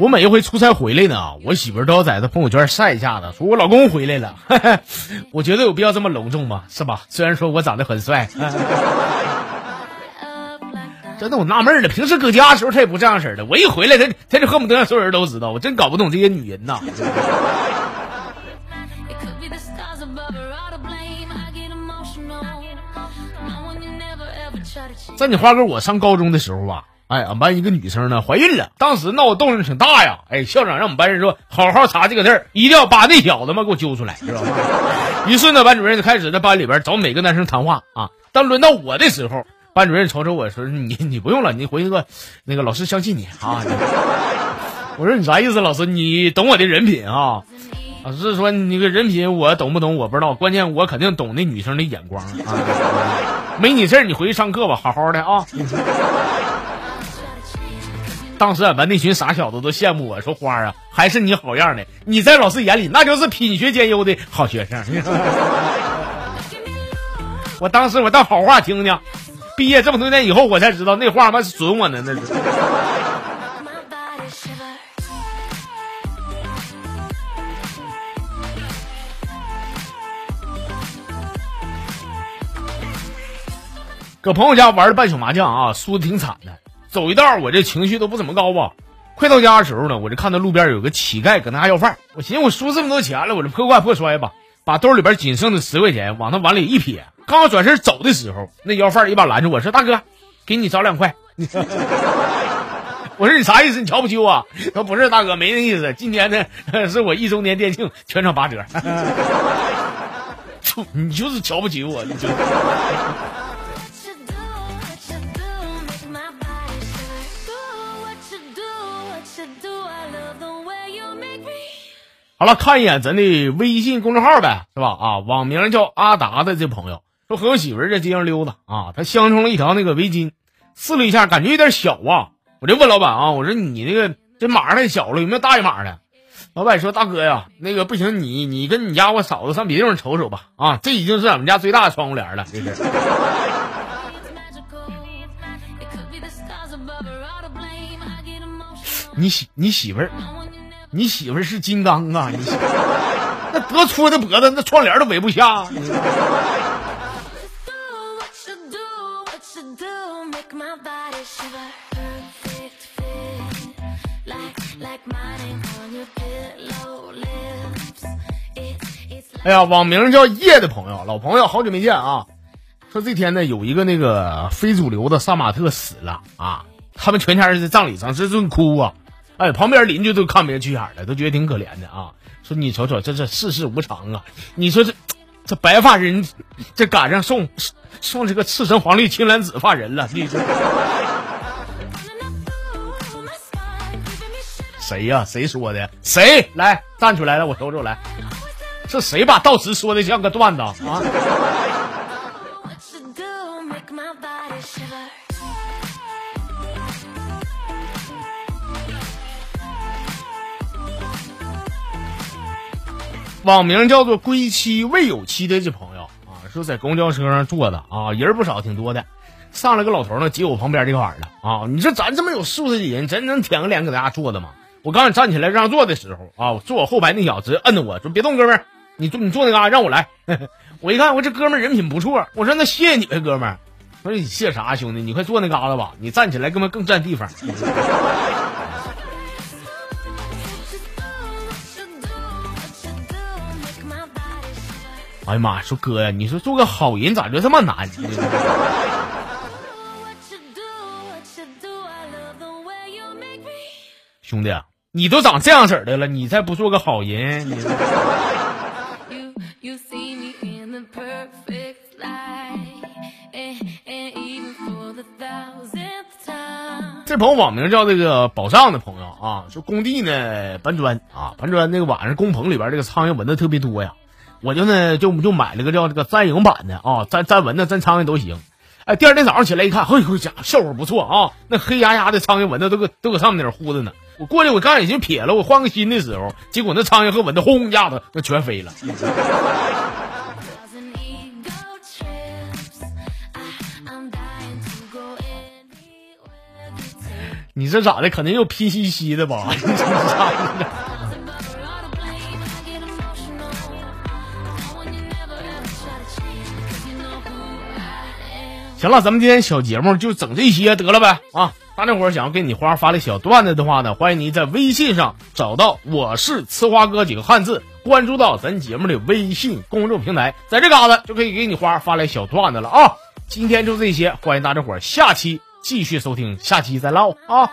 我每一回出差回来呢，我媳妇儿都要在她朋友圈晒一下子，说我老公回来了。我觉得有必要这么隆重吗？是吧？虽然说我长得很帅，真的我纳闷了，平时搁家的时候她也不这样式的，我一回来，她她就恨不得让所有人都知道，我真搞不懂这些女人呐。在你花哥我上高中的时候吧。哎，俺班一个女生呢怀孕了，当时闹的动静挺大呀。哎，校长让我们班人说好好查这个字儿，一定要把那小子嘛给我揪出来，知道吗？于是呢，班主任就开始在班里边找每个男生谈话啊。当轮到我的时候，班主任瞅瞅我说：“你你不用了，你回去个那个老师相信你啊。”我说：“你啥意思，老师？你懂我的人品啊？”老师说：“你个人品我懂不懂我不知道，关键我肯定懂那女生的眼光啊。没你事儿，你回去上课吧，好好的啊。”当时俺班那群傻小子都羡慕我说：“花啊，还是你好样的！你在老师眼里那就是品学兼优的好学生。”我当时我当好话听听，毕业这么多年以后，我才知道那话嘛是损我呢，那是。搁朋友家玩了半宿麻将啊，输的挺惨的。走一道，我这情绪都不怎么高吧。快到家的时候呢，我就看到路边有个乞丐搁那要饭。我寻思，我输这么多钱了，我这破罐破摔吧，把兜里边仅剩的十块钱往他碗里一撇。刚转身走的时候，那要饭一把拦住我说：“大哥，给你找两块。”我说：“你啥意思？你瞧不起我？”他说：“不是，大哥，没那意思。今天呢 是我一周年店庆，全场八折。”你就是瞧不起我，你就。好了，看一眼咱的微信公众号呗，是吧？啊，网名叫阿达的这朋友说和我媳妇在街上溜达啊，他相中了一条那个围巾，试了一下，感觉有点小啊。我就问老板啊，我说你那个这码太小了，有没有大一码的？老板说大哥呀，那个不行，你你跟你家我嫂子上别地方瞅瞅吧。啊，这已经是俺们家最大的窗户帘了，这是。你媳你媳妇儿。你媳妇是金刚啊！你那多粗的脖子，那窗帘都围不下。哎呀，网名叫叶的朋友，老朋友，好久没见啊！说这天呢，有一个那个非主流的杀马特死了啊，他们全家人在葬礼上是正哭啊。哎，旁边邻居都看不下去眼了，都觉得挺可怜的啊。说你瞅瞅，这这世事无常啊！你说这这白发人，这赶上送送这个赤橙黄绿青蓝紫发人了，你说谁呀？谁说的？谁来站出来了？我瞅瞅来，是谁把悼词说的像个段子啊？网名叫做“归期未有期”的这朋友啊，说在公交车上坐的啊，人不少，挺多的。上来个老头呢，接我旁边这块儿了啊。你说咱这么有素质的人，真能舔个脸搁家坐的吗？我刚站起来让座的时候啊，坐我后排那小子直接摁着我说：“别动，哥们儿，你坐你坐那嘎让我来。”我一看，我这哥们儿人品不错，我说：“那谢谢你呗，哥们儿。”我说：“你谢啥，兄弟？你快坐那嘎达吧，你站起来根本更占地方。”哎呀妈！说哥呀，你说做个好人咋就这么难？兄弟，你都长这样式的了，你再不做个好人，你。这朋友网名叫这个宝藏的朋友啊，说工地呢搬砖啊，搬砖那个晚上工棚里边这个苍蝇蚊子特别多呀。我就呢，就就买了个叫这个粘蝇版的啊，粘粘蚊子、粘苍蝇都行。哎，第二天早上起来一看，嘿，家伙效果不错啊！那黑压压的苍蝇蚊子都搁都搁上面那呼着呢。我过去，我刚已经撇了，我换个新的时候，结果那苍蝇和蚊子轰一下子那全飞了。你这咋的？肯定又拼夕夕的吧？行了，咱们今天小节目就整这些得了呗啊！大家伙想要给你花发的小段子的话呢，欢迎您在微信上找到“我是吃花哥”几个汉字，关注到咱节目的微信公众平台，在这嘎子就可以给你花发来小段子了啊！今天就这些，欢迎大家伙下期继续收听，下期再唠啊！